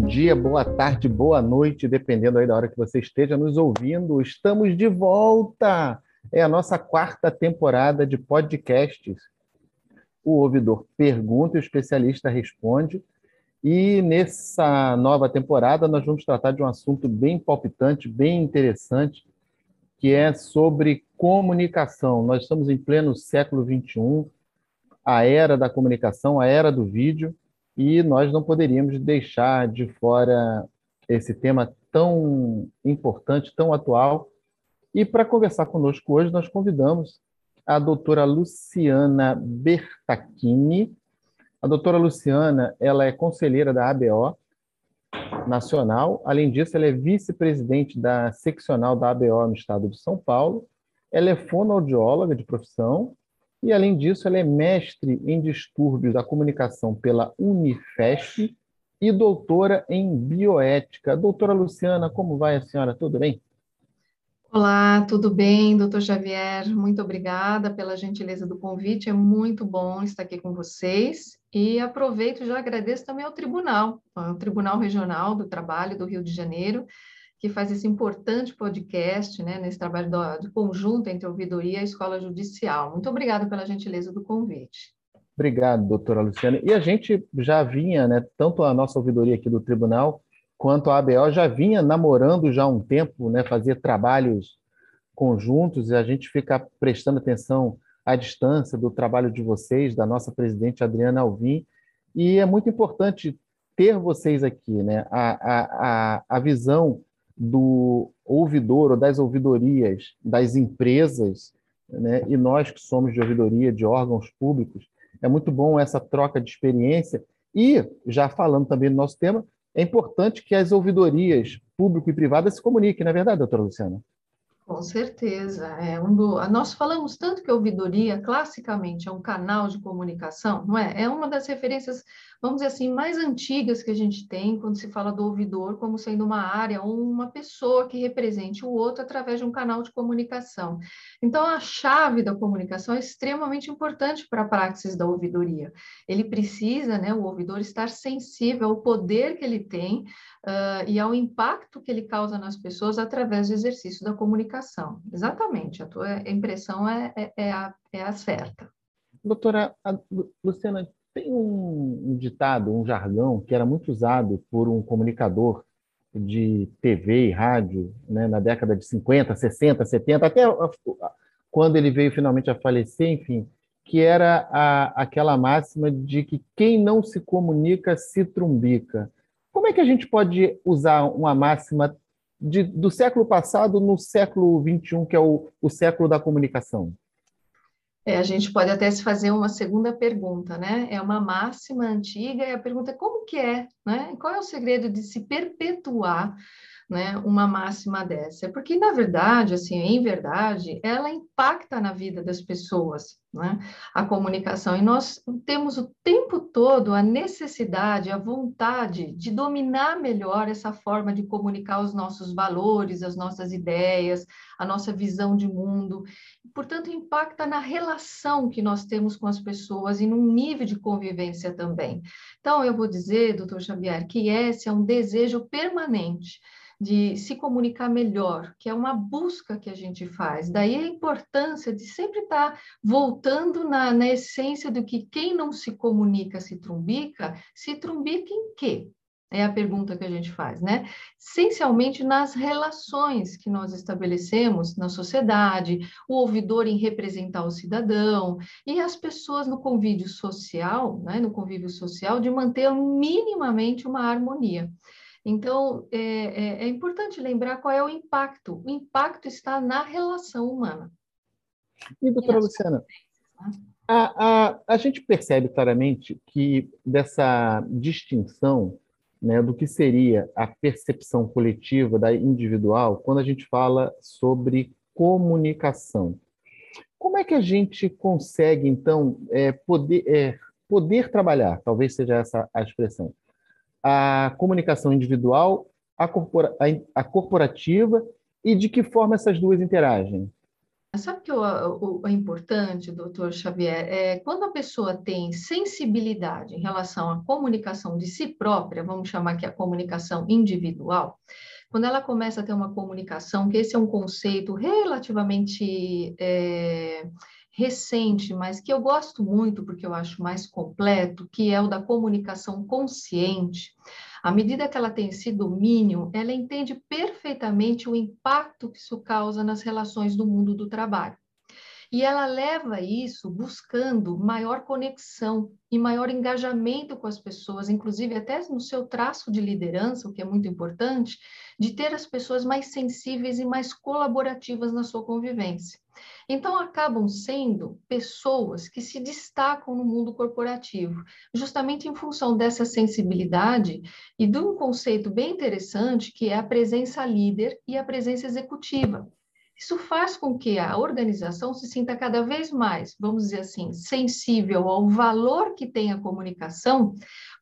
bom dia, boa tarde, boa noite, dependendo aí da hora que você esteja nos ouvindo. Estamos de volta! É a nossa quarta temporada de podcasts. O ouvidor pergunta e o especialista responde. E nessa nova temporada nós vamos tratar de um assunto bem palpitante, bem interessante, que é sobre comunicação. Nós estamos em pleno século XXI, a era da comunicação, a era do vídeo, e nós não poderíamos deixar de fora esse tema tão importante, tão atual. E para conversar conosco hoje, nós convidamos a doutora Luciana Bertacchini. A doutora Luciana ela é conselheira da ABO Nacional. Além disso, ela é vice-presidente da seccional da ABO no estado de São Paulo. Ela é fonoaudióloga de profissão e, além disso, ela é mestre em distúrbios da comunicação pela Unifesp e doutora em bioética. Doutora Luciana, como vai a senhora? Tudo bem? Olá, tudo bem, doutor Xavier? Muito obrigada pela gentileza do convite. É muito bom estar aqui com vocês. E aproveito e já agradeço também ao Tribunal, ao Tribunal Regional do Trabalho do Rio de Janeiro, que faz esse importante podcast, né, nesse trabalho do, de conjunto entre a ouvidoria e a escola judicial. Muito obrigada pela gentileza do convite. Obrigado, doutora Luciana. E a gente já vinha, né, tanto a nossa ouvidoria aqui do tribunal, quanto a ABO já vinha namorando já há um tempo, né, fazia trabalhos conjuntos, e a gente fica prestando atenção à distância do trabalho de vocês, da nossa presidente Adriana Alvim, e é muito importante ter vocês aqui, né? A, a, a, a visão do ouvidor ou das ouvidorias das empresas, né? e nós que somos de ouvidoria de órgãos públicos, é muito bom essa troca de experiência. E, já falando também do nosso tema, é importante que as ouvidorias público e privadas se comuniquem, não é verdade, doutora Luciana? Com certeza. É um do, nós falamos tanto que a ouvidoria, classicamente, é um canal de comunicação, não é? É uma das referências, vamos dizer assim, mais antigas que a gente tem quando se fala do ouvidor como sendo uma área ou uma pessoa que represente o outro através de um canal de comunicação. Então, a chave da comunicação é extremamente importante para a praxis da ouvidoria. Ele precisa, né, o ouvidor, estar sensível ao poder que ele tem uh, e ao impacto que ele causa nas pessoas através do exercício da comunicação Exatamente, a tua impressão é, é, é, a, é a certa. Doutora Luciana, tem um, ditado, um jargão que era muito usado por um comunicador de TV e rádio né, na década de 50, 60, 70, até quando ele veio finalmente a falecer, enfim, que era a, aquela máxima de que quem não se comunica se trumbica. Como é que a gente pode usar uma máxima de, do século passado no século XXI, que é o, o século da comunicação? É, a gente pode até se fazer uma segunda pergunta, né? É uma máxima antiga e a pergunta é como que é, né? Qual é o segredo de se perpetuar né, uma máxima dessa? É porque, na verdade, assim, em verdade, ela impacta na vida das pessoas, né? A comunicação. E nós temos o tempo todo a necessidade, a vontade de dominar melhor essa forma de comunicar os nossos valores, as nossas ideias, a nossa visão de mundo. Portanto, impacta na relação que nós temos com as pessoas e num nível de convivência também. Então, eu vou dizer, doutor Xavier, que esse é um desejo permanente de se comunicar melhor, que é uma busca que a gente faz. Daí a importância de sempre estar voltando na, na essência do que quem não se comunica se trumbica, se trumbica em quê? É a pergunta que a gente faz, né? Essencialmente nas relações que nós estabelecemos na sociedade, o ouvidor em representar o cidadão e as pessoas no convívio social, né? No convívio social, de manter minimamente uma harmonia. Então, é, é, é, importante lembrar qual é o impacto. O impacto está na relação humana. E, doutora Luciana, né? a, a, a gente percebe claramente que dessa distinção né, do que seria a percepção coletiva da individual quando a gente fala sobre comunicação. Como é que a gente consegue, então, é, poder, é, poder trabalhar, talvez seja essa a expressão, a comunicação individual, a, corpora, a, a corporativa e de que forma essas duas interagem? Sabe que o, o, o importante, doutor Xavier, é quando a pessoa tem sensibilidade em relação à comunicação de si própria, vamos chamar aqui a comunicação individual, quando ela começa a ter uma comunicação, que esse é um conceito relativamente é, recente, mas que eu gosto muito porque eu acho mais completo, que é o da comunicação consciente. À medida que ela tem esse domínio, ela entende perfeitamente o impacto que isso causa nas relações do mundo do trabalho. E ela leva isso buscando maior conexão e maior engajamento com as pessoas, inclusive até no seu traço de liderança, o que é muito importante, de ter as pessoas mais sensíveis e mais colaborativas na sua convivência. Então, acabam sendo pessoas que se destacam no mundo corporativo, justamente em função dessa sensibilidade e de um conceito bem interessante que é a presença líder e a presença executiva. Isso faz com que a organização se sinta cada vez mais, vamos dizer assim, sensível ao valor que tem a comunicação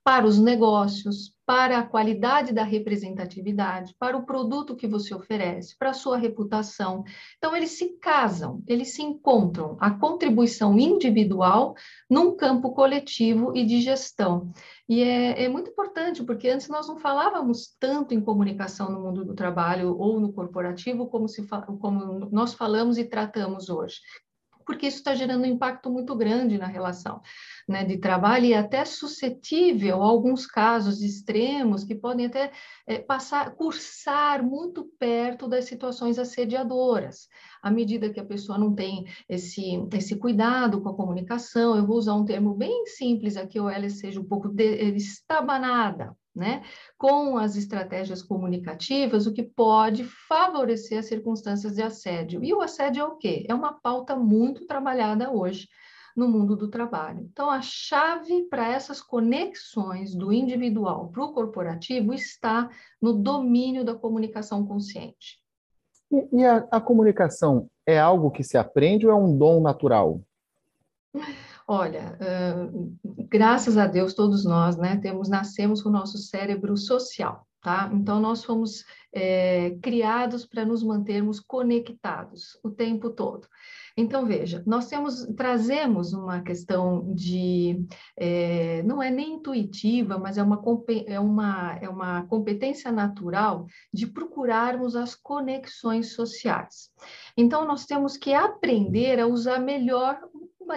para os negócios, para a qualidade da representatividade, para o produto que você oferece, para a sua reputação. Então, eles se casam, eles se encontram, a contribuição individual num campo coletivo e de gestão. E é, é, muito importante, porque antes nós não falávamos tanto em comunicação no mundo do trabalho ou no corporativo como, se, como nós falamos e tratamos hoje porque isso está gerando um impacto muito grande na relação né, de trabalho e até suscetível a alguns casos extremos que podem até é, passar, cursar muito perto das situações assediadoras. À medida que a pessoa não tem esse, esse cuidado com a comunicação, eu vou usar um termo bem simples aqui, ou ela seja um pouco estabanada, né, com as estratégias comunicativas, o que pode favorecer as circunstâncias de assédio. E o assédio é o quê? É uma pauta muito trabalhada hoje no mundo do trabalho. Então, a chave para essas conexões do individual para o corporativo está no domínio da comunicação consciente. E, e a, a comunicação é algo que se aprende ou é um dom natural? Olha, uh, graças a Deus, todos nós, né, temos, nascemos com o nosso cérebro social, tá? Então, nós fomos é, criados para nos mantermos conectados o tempo todo. Então, veja, nós temos, trazemos uma questão de, é, não é nem intuitiva, mas é uma, é, uma, é uma competência natural de procurarmos as conexões sociais. Então, nós temos que aprender a usar melhor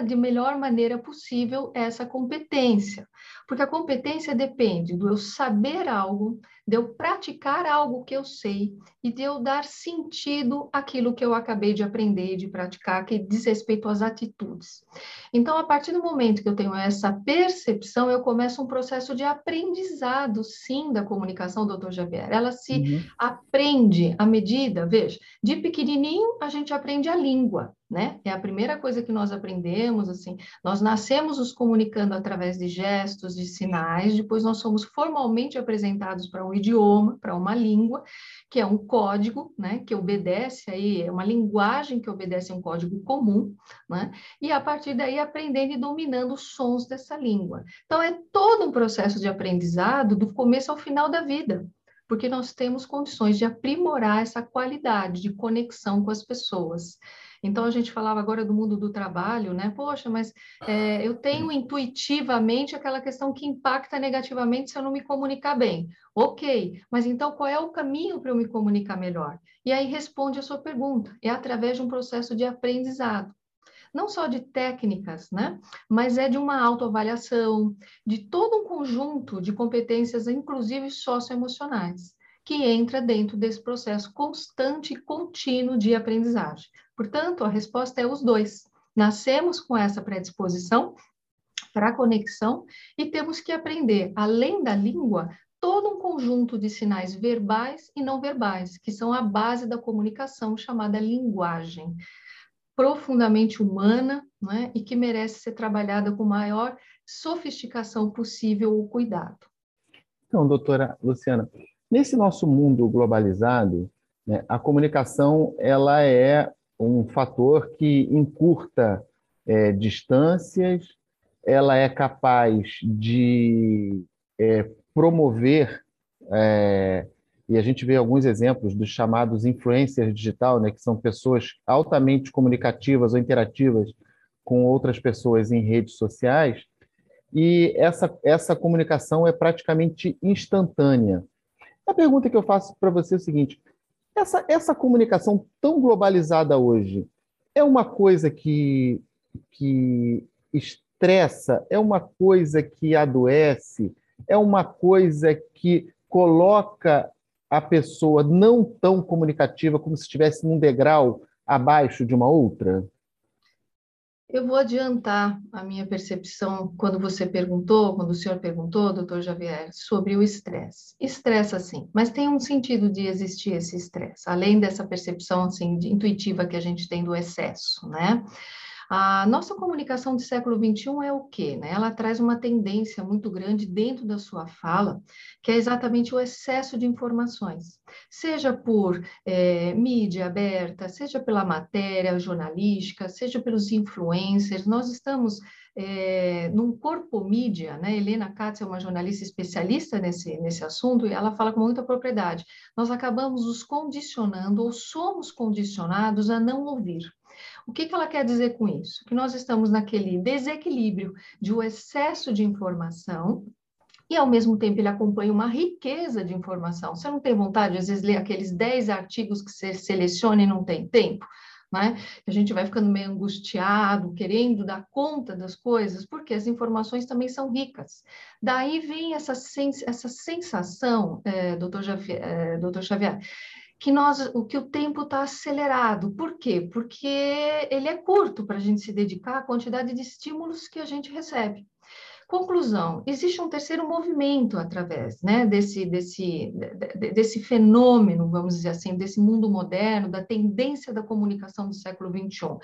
de melhor maneira possível essa competência, porque a competência depende do eu saber algo, de eu praticar algo que eu sei e de eu dar sentido àquilo que eu acabei de aprender, de praticar, que diz respeito às atitudes. Então, a partir do momento que eu tenho essa percepção, eu começo um processo de aprendizado, sim, da comunicação, doutor Javier. Ela se uhum. aprende à medida, veja, de pequenininho a gente aprende a língua, né? É a primeira coisa que nós aprendemos, assim, nós nascemos nos comunicando através de gestos, de sinais, depois nós somos formalmente apresentados para um idioma, para uma língua, que é um código, né, que obedece aí, é uma linguagem que obedece a um código comum, né? E a partir daí aprendendo e dominando os sons dessa língua. Então é todo um processo de aprendizado do começo ao final da vida porque nós temos condições de aprimorar essa qualidade de conexão com as pessoas. Então, a gente falava agora do mundo do trabalho, né? Poxa, mas é, eu tenho intuitivamente aquela questão que impacta negativamente se eu não me comunicar bem. Ok, mas então qual é o caminho para eu me comunicar melhor? E aí responde a sua pergunta: é através de um processo de aprendizado não só de técnicas, né? Mas é de uma autoavaliação, de todo um conjunto de competências, inclusive socioemocionais, que entra dentro desse processo constante e contínuo de aprendizagem. Portanto, a resposta é os dois. Nascemos com essa predisposição para a conexão e temos que aprender, além da língua, todo um conjunto de sinais verbais e não verbais, que são a base da comunicação, chamada linguagem, profundamente humana né, e que merece ser trabalhada com maior sofisticação possível ou cuidado. Então, doutora Luciana, nesse nosso mundo globalizado, né, a comunicação ela é um fator que encurta é, distâncias, ela é capaz de é, promover é, e a gente vê alguns exemplos dos chamados influencers digital, né, que são pessoas altamente comunicativas ou interativas com outras pessoas em redes sociais, e essa, essa comunicação é praticamente instantânea. A pergunta que eu faço para você é o seguinte: essa, essa comunicação tão globalizada hoje é uma coisa que, que estressa, é uma coisa que adoece, é uma coisa que coloca a pessoa não tão comunicativa como se estivesse num degrau abaixo de uma outra? Eu vou adiantar a minha percepção quando você perguntou, quando o senhor perguntou, doutor Javier, sobre o estresse. Estressa, sim, mas tem um sentido de existir esse estresse, além dessa percepção assim, de, intuitiva que a gente tem do excesso, né? A nossa comunicação do século XXI é o quê? Né? Ela traz uma tendência muito grande dentro da sua fala, que é exatamente o excesso de informações, seja por é, mídia aberta, seja pela matéria jornalística, seja pelos influencers. Nós estamos é, num corpo mídia, né? Helena Katz é uma jornalista especialista nesse, nesse assunto e ela fala com muita propriedade. Nós acabamos nos condicionando ou somos condicionados a não ouvir. O que, que ela quer dizer com isso? Que nós estamos naquele desequilíbrio de um excesso de informação e, ao mesmo tempo, ele acompanha uma riqueza de informação. Você não tem vontade, às vezes, ler aqueles 10 artigos que você seleciona e não tem tempo? Né? A gente vai ficando meio angustiado, querendo dar conta das coisas, porque as informações também são ricas. Daí vem essa, sens essa sensação, é, doutor, é, doutor Xavier, que nós, o que o tempo está acelerado. Por quê? Porque ele é curto para a gente se dedicar à quantidade de estímulos que a gente recebe. Conclusão: existe um terceiro movimento através né, desse, desse, desse fenômeno, vamos dizer assim, desse mundo moderno, da tendência da comunicação do século XXI.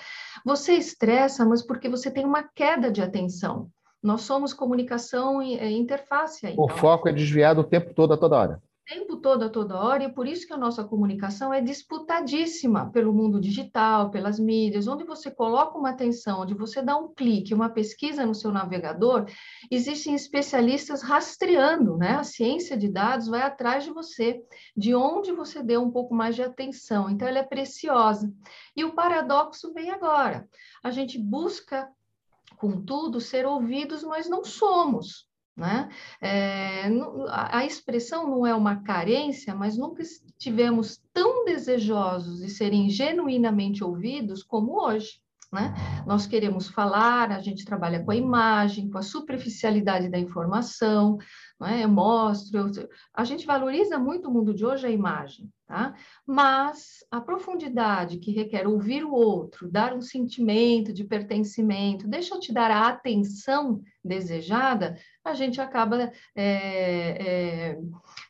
Você estressa, mas porque você tem uma queda de atenção. Nós somos comunicação e é, interface. O então. foco é desviado o tempo todo, a toda hora tempo todo, a toda hora, e por isso que a nossa comunicação é disputadíssima pelo mundo digital, pelas mídias, onde você coloca uma atenção, onde você dá um clique, uma pesquisa no seu navegador, existem especialistas rastreando, né? A ciência de dados vai atrás de você, de onde você deu um pouco mais de atenção, então ela é preciosa. E o paradoxo vem agora. A gente busca contudo, ser ouvidos, mas não somos. Né? É, a expressão não é uma carência, mas nunca estivemos tão desejosos de serem genuinamente ouvidos como hoje. Né? Nós queremos falar, a gente trabalha com a imagem, com a superficialidade da informação, é? eu mostro, eu... a gente valoriza muito o mundo de hoje a imagem, tá? mas a profundidade que requer ouvir o outro, dar um sentimento de pertencimento, deixa eu te dar a atenção desejada, a gente acaba é, é,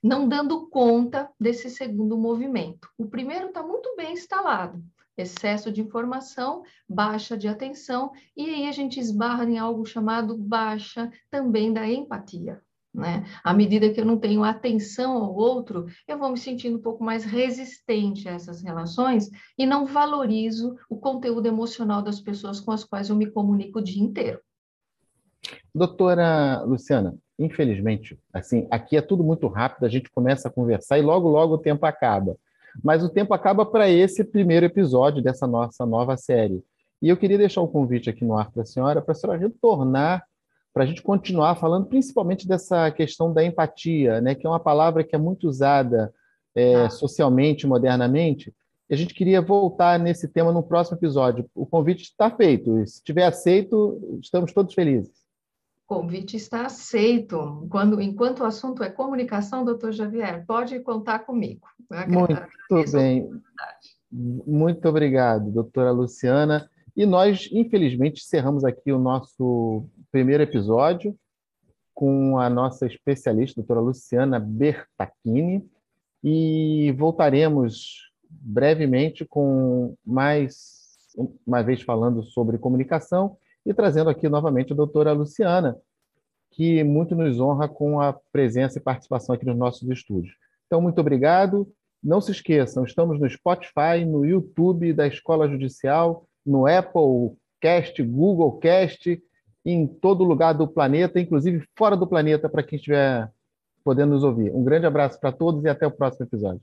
não dando conta desse segundo movimento. O primeiro está muito bem instalado, excesso de informação, baixa de atenção, e aí a gente esbarra em algo chamado baixa também da empatia. Né? À medida que eu não tenho atenção ao outro, eu vou me sentindo um pouco mais resistente a essas relações e não valorizo o conteúdo emocional das pessoas com as quais eu me comunico o dia inteiro. Doutora Luciana, infelizmente, assim, aqui é tudo muito rápido, a gente começa a conversar e logo, logo o tempo acaba. Mas o tempo acaba para esse primeiro episódio dessa nossa nova série. E eu queria deixar um convite aqui no ar para a senhora, para a senhora retornar, para a gente continuar falando principalmente dessa questão da empatia, né, que é uma palavra que é muito usada é, ah. socialmente, modernamente. E a gente queria voltar nesse tema no próximo episódio. O convite está feito. E se tiver aceito, estamos todos felizes. Convite está aceito. Quando, enquanto o assunto é comunicação, doutor Javier, pode contar comigo. Muito bem. Muito obrigado, doutora Luciana. E nós, infelizmente, encerramos aqui o nosso primeiro episódio com a nossa especialista, doutora Luciana Bertacchini, e voltaremos brevemente com mais uma vez falando sobre comunicação e trazendo aqui novamente a doutora Luciana, que muito nos honra com a presença e participação aqui nos nossos estúdios. Então, muito obrigado. Não se esqueçam, estamos no Spotify, no YouTube da Escola Judicial, no Apple Cast, Google Cast, em todo lugar do planeta, inclusive fora do planeta, para quem estiver poder nos ouvir. Um grande abraço para todos e até o próximo episódio.